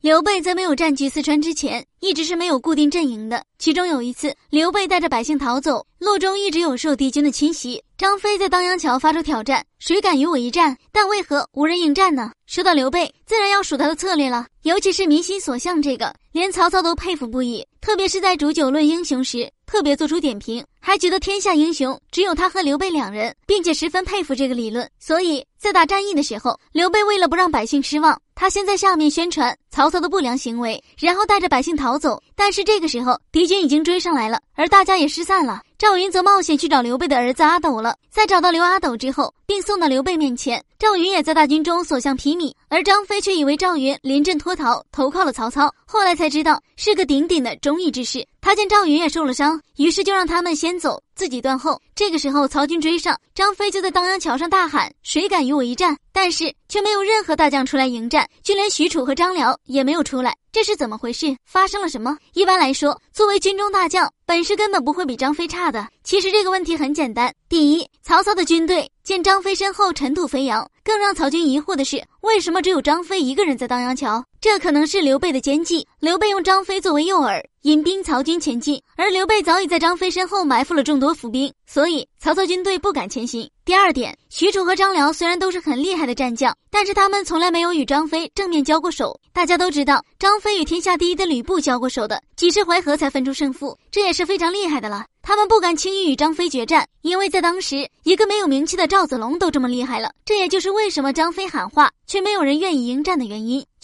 刘备在没有占据四川之前，一直是没有固定阵营的。其中有一次，刘备带着百姓逃走，路中一直有受敌军的侵袭。张飞在当阳桥发出挑战：“谁敢与我一战？”但为何无人应战呢？说到刘备，自然要数他的策略了，尤其是民心所向这个，连曹操都佩服不已。特别是在煮酒论英雄时，特别做出点评，还觉得天下英雄只有他和刘备两人，并且十分佩服这个理论。所以在打战役的时候，刘备为了不让百姓失望，他先在下面宣传曹操的不良行为，然后带着百姓逃走。但是这个时候，敌军已经追上来了，而大家也失散了。赵云则冒险去找刘备的儿子阿斗了。在找到刘阿斗之后，并送到刘备面前，赵云也在大军中所向披靡。而张飞却以为赵云临阵脱逃，投靠了曹操。后来才知道是个顶顶的忠义之士。他见赵云也受了伤，于是就让他们先走，自己断后。这个时候，曹军追上，张飞就在当阳桥上大喊：“谁敢与我一战？”但是却没有任何大将出来迎战，就连许褚和张辽也没有出来。这是怎么回事？发生了什么？一般来说，作为军中大将，本事根本不会比张飞差的。其实这个问题很简单。第一，曹操的军队见张飞身后尘土飞扬，更让曹军疑惑的是，为什么只有张飞一个人在当阳桥？这可能是刘备的奸计。刘备用张飞作为诱饵，引兵曹军前进，而刘备早已在张飞身后埋伏了众多伏兵，所以曹操军队不敢前行。第二点，许褚和张辽虽然都是很厉害的战将，但是他们从来没有与张飞正面交过手。大家都知道，张飞与天下第一的吕布交过手的，几十回合才分出胜负，这也是非常厉害的了。他们不敢轻易与张飞决战，因为在当时，一个没有名气的赵子龙都这么厉害了。这也就是为什么张飞喊话却没有人愿意应战的原因。